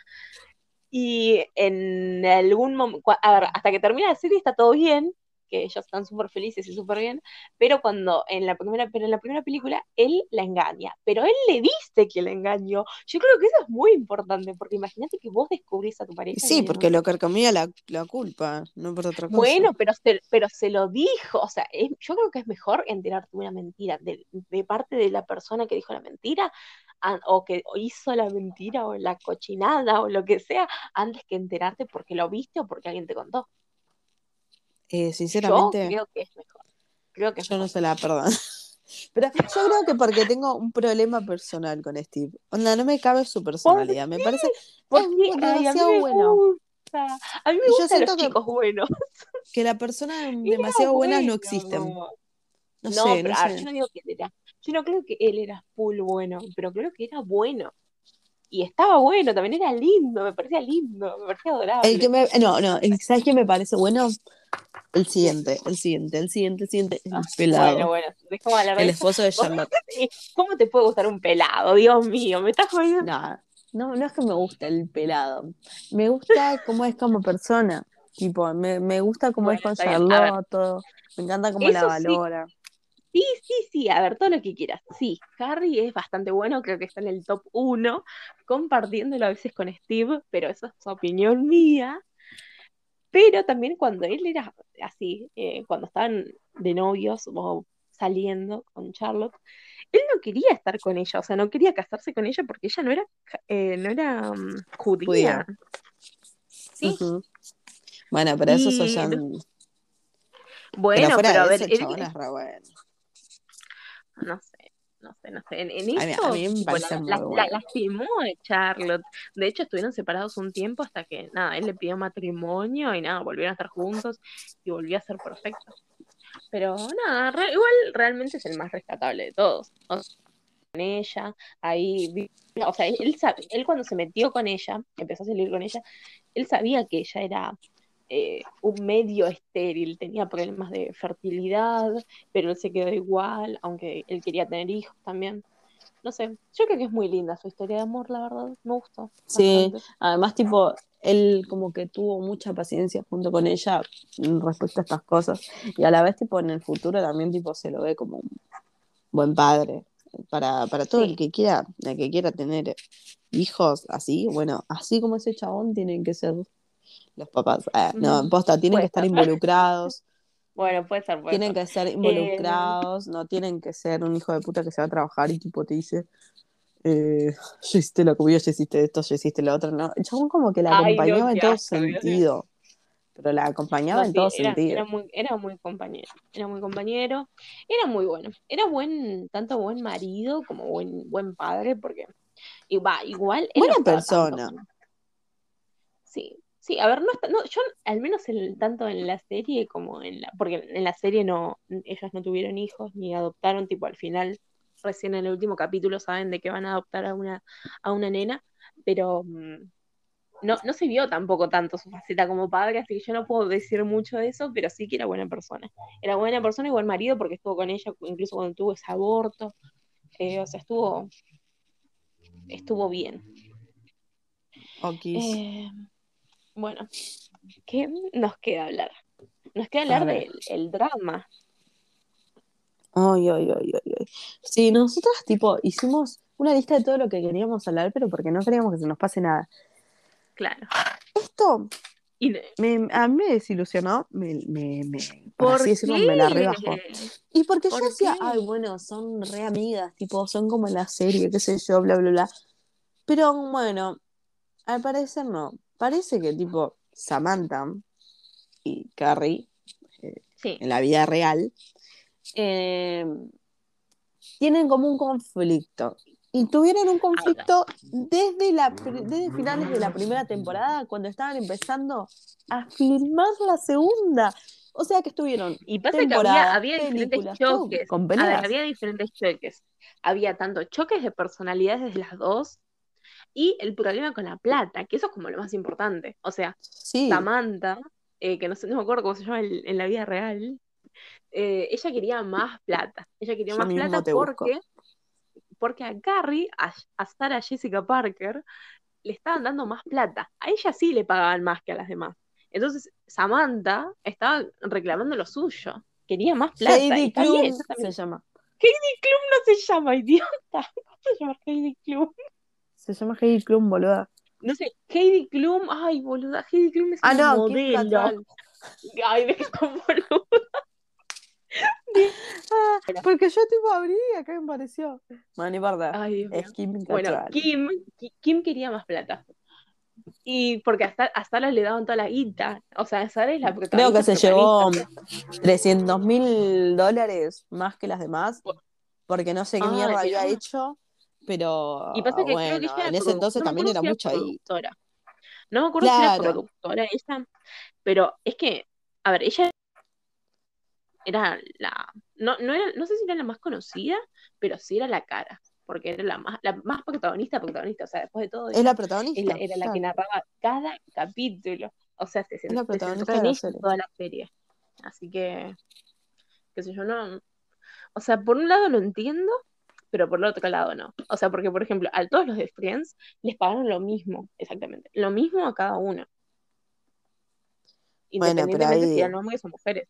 Y en algún momento, hasta que termina la serie está todo bien, que ellos están súper felices y súper bien, pero cuando en la primera, pero en la primera película él la engaña, pero él le dice que la engañó. Yo creo que eso es muy importante, porque imagínate que vos descubrís a tu pareja. Sí, porque lo carcomía la, la culpa, no por otra cosa. bueno, pero se, pero se lo dijo, o sea, es- yo creo que es mejor enterarte de una mentira de, de parte de la persona que dijo la mentira, a- o que hizo la mentira, o la cochinada, o lo que sea, antes que enterarte porque lo viste o porque alguien te contó. Eh, Yo sinceramente, creo que es mejor. Creo que yo no mejor. se la perdono. Pero yo creo que porque tengo un problema personal con Steve. Onda, no me cabe su personalidad. Me parece Es que, ay, a demasiado me bueno. gusta. A mí me yo gustan los que- chicos buenos. Que la persona demasiado buenas no existen. No, No sé, pero no a ver, sé. yo no digo que él era. Yo no creo que él era full bueno, pero creo que era bueno. Y estaba bueno, también era lindo, me parecía lindo, me parecía adorable. El que me, no, no, ¿sabes qué me parece bueno? El siguiente, el siguiente, el siguiente, el siguiente, el pelado. Bueno, bueno, hablar el esposo de Charlotte. ¿Cómo te puede gustar un pelado? Dios mío, me estás jodiendo. No, no, no es que me guste el pelado. Me gusta cómo es como persona. Tipo, me, me gusta cómo es con. Charlotte, todo. Me encanta cómo la Eso valora. Sí, sí, sí, a ver, todo lo que quieras. Sí, Harry es bastante bueno, creo que está en el top 1, compartiéndolo a veces con Steve, pero eso es opinión mía. Pero también cuando él era así, eh, cuando estaban de novios o saliendo con Charlotte, él no quería estar con ella, o sea, no quería casarse con ella porque ella no era, eh, no era mm, judía. Judía. Sí. Bueno, pero eso Y ya. no- Pero bueno, fuera pero a ver, eso, él- chabón es re bueno. No sé, no sé, no sé. En, en A mí- a eso, mí me tipo, parece la, muy la- la bueno. lastimó a Charlotte. De hecho, estuvieron separados un tiempo hasta que, nada, él le pidió matrimonio y nada, volvieron a estar juntos y volvió a ser perfecto. Pero nada, re- igual realmente es el más rescatable de todos. O sea, con ella, ahí, o sea, él sabe, él cuando se metió con ella, empezó a salir con ella, él sabía que ella era eh, un medio estéril, tenía problemas de fertilidad, pero él se quedó igual, aunque él quería tener hijos también. No sé, yo creo que es muy linda su historia de amor, la verdad, me gustó. Sí, bastante. además, tipo, él como que tuvo mucha paciencia junto con ella respecto a estas cosas. Y a la vez, tipo, en el futuro también, tipo, se lo ve como un buen padre. Para, para todo Sí. el que quiera, el que quiera tener hijos así, bueno, así como ese chabón tienen que ser los papás. Ah, no, posta, tienen que estar involucrados, Bueno, puede ser, puede tienen ser. que ser involucrados, no tienen que ser un hijo de puta que se va a trabajar y tipo te dice, eh, ya hiciste la comida, ya hiciste esto, ya hiciste lo otro, no. Chabón como que la Ay, acompañaba en todo sentido, pero la acompañaba No, en sí, todo era, sentido. era muy, era muy compañero, era muy compañero, era muy bueno, era buen, tanto buen marido como buen, buen padre, porque y va, igual Buena persona. Sí, sí, a ver, no está, no, yo al menos en- tanto en la serie como en la, porque en la serie no, ellos no tuvieron hijos ni adoptaron, tipo al final, recién en el último capítulo saben de que van a adoptar a una, a una nena, pero mm, no, no se vio tampoco tanto su faceta como padre, así que yo no puedo decir mucho de eso, pero sí que era buena persona. Era buena persona y buen marido porque estuvo con ella incluso cuando tuvo ese aborto. Eh, o sea, estuvo, estuvo bien. Okis. Eh, bueno, ¿qué nos queda hablar? Nos queda hablar del el drama. Ay, ay, ay, ay, ay. Sí, nosotras tipo hicimos una lista de todo lo que queríamos hablar, pero porque no queríamos que se nos pase nada. Claro. Esto Y, me, a mí me desilusionó, me, me, me- por ¿Por así decirlo, me la rebajó. Y porque yo ¿Por decía, qué? ay, bueno, son re amigas, tipo, son como en la serie, qué sé yo, bla, bla, bla. Pero bueno, al parecer no. Parece que tipo Samantha y Carrie, Sí, en la vida real, eh, tienen como un conflicto. Y tuvieron un conflicto desde, la, desde finales de la primera temporada, cuando estaban empezando a filmar la segunda. O sea que estuvieron y pasa que había, diferentes choques. con ver, había diferentes choques. Había tanto choques de personalidades de las dos y el problema con la plata, que eso es como lo más importante. O sea, Sí, Samantha, eh, que no sé, no me acuerdo cómo se llama en, en la vida real, eh, ella quería más plata. Ella quería Yo más plata busco. porque, porque a Carrie, a, a Sarah Jessica Parker, le estaban dando más plata. A ella sí le pagaban más que a las demás. Entonces, Samantha estaba reclamando lo suyo. Quería más plata. Heidi Klum se llama. Heidi Klum no se llama, idiota. ¿Cómo se llama Heidi Klum? Se llama Heidi Klum, boluda. No sé, Heidi Klum, ay, boluda, Heidi Klum es Ah, una no, modelo. Ay, de con boluda. Ah, porque yo tipo abrí y acá me pareció. Bueno, no importa. Es Kim Bueno. Kim, Ki- Kim quería más plata. Y porque hasta, a Sara le daban toda la guita. O sea, Sara es la protagonista. Creo que se llevó protagonista. 300 mil dólares más que las demás, porque no sé qué Ay, mierda había hecho, pero Y pasa que creo que bueno, ella en ese entonces no también era si mucho ahí. No me acuerdo si era Claro. productora ella, pero es que, a ver, ella era la, no, no era, no sé si era la más conocida, pero sí era la cara. porque era la más, la más protagonista, protagonista, o sea, después de todo. Es la protagonista. Era, era la que claro. narraba cada capítulo. O sea, se, Es la se protagonista centró de en ella toda la serie. Así que, qué sé yo, no. O sea, por un lado lo entiendo, pero por el otro lado no. O sea, porque, por ejemplo, a todos los de Friends les pagaron lo mismo, exactamente. Lo mismo a cada uno. Bueno, pero Independientemente ahí- si eran hombres o mujeres.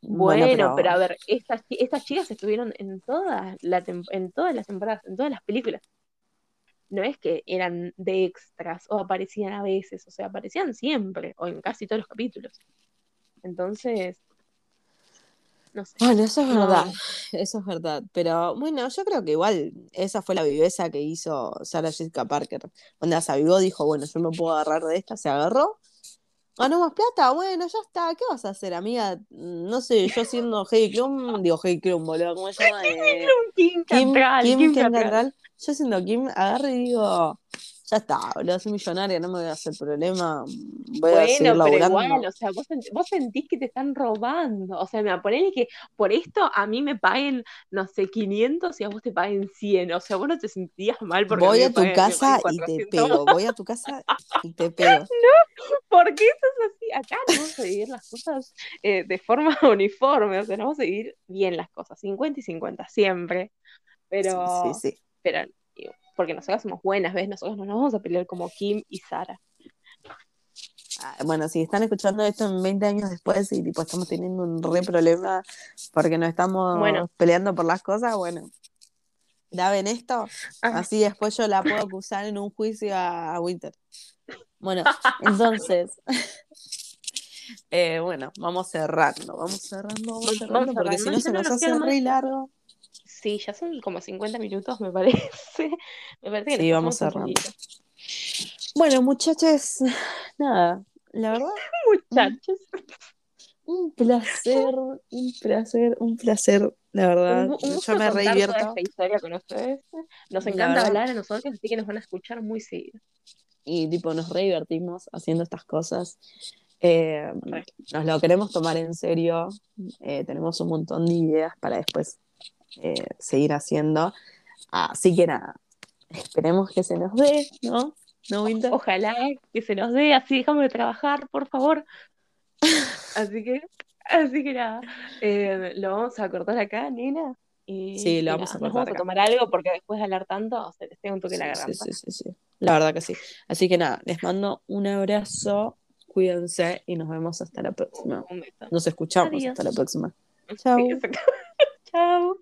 Bueno, Bueno, pero, a ver, estas, estas chicas estuvieron en todas, la en todas las temporadas, en todas las películas. No es que eran de extras o aparecían a veces, o sea, aparecían siempre o en casi todos los capítulos. Entonces, no sé. Bueno, eso es No. verdad, eso es verdad. Pero bueno, yo creo que igual esa fue la viveza que hizo Sarah Jessica Parker. Cuando se avivó, dijo, bueno, yo me puedo agarrar de esta, se agarró. Ganó más plata, bueno, ya está. ¿Qué vas a hacer, amiga? No sé, yo siendo Heidi Klum, digo Heidi Klum, boludo, ¿cómo se llama? Eh, Kim Kim, Kim. Yo siendo Kim, agarro y digo, ya está, boludo, soy millonaria, no me voy a hacer problema, voy a seguir Bueno, pero igual, o sea, vos, sent- vos sentís que te están robando. O sea, me ponele que por esto a mí me paguen, no sé, 500 y a vos te paguen 100. O sea, vos no te sentías mal porque Voy a a tu paguen, casa y te 400. pego, voy a tu casa y te pego. ¿Por qué eso es así? Acá no vamos a vivir las cosas eh, de forma uniforme, o sea, no vamos a vivir bien las cosas, 50 y 50, siempre. Pero, Sí, sí, sí. pero porque nosotros somos buenas, ¿ves? Nosotros no nos vamos a pelear como Kim y Sara. Ah, Bueno, si están escuchando esto en 20 años después y tipo estamos teniendo un re problema porque nos estamos Bueno. peleando por las cosas, bueno, graben esto, Ah. así después yo la puedo acusar en un juicio a, a Winter. Bueno, entonces, eh, bueno, vamos cerrando, vamos cerrando, vamos Vamos cerrando, porque si no se nos hace re largo. Sí, ya son como 50 minutos, me parece. Me parece que Sí, vamos cerrando. Bueno, muchachos, nada, la verdad, Muchachos, un placer, un placer, un placer, la verdad, un, un yo me re contar toda divierto. esta historia con ustedes. Nos encanta hablar a nosotros, así que nos van a escuchar muy seguido. y tipo nos re divertimos haciendo estas cosas. Eh, nos lo queremos tomar en serio. Eh, tenemos un montón de ideas para después eh, seguir haciendo. Así que nada, esperemos que se nos dé, ¿no? ¿No, Winter? Ojalá que se nos dé, así dejamos de trabajar, por favor. Así que, así que nada, eh, lo vamos a cortar acá, nena. Y, Sí, lo vamos a cortar vamos acá. a tomar algo porque después de hablar tanto se les pega un toque en la Sí, garganta. sí, sí, sí, sí. La verdad que sí. Así que nada, les mando un abrazo, cuídense y nos vemos hasta la próxima. Nos escuchamos Adiós. hasta la próxima. Sí, Ciao.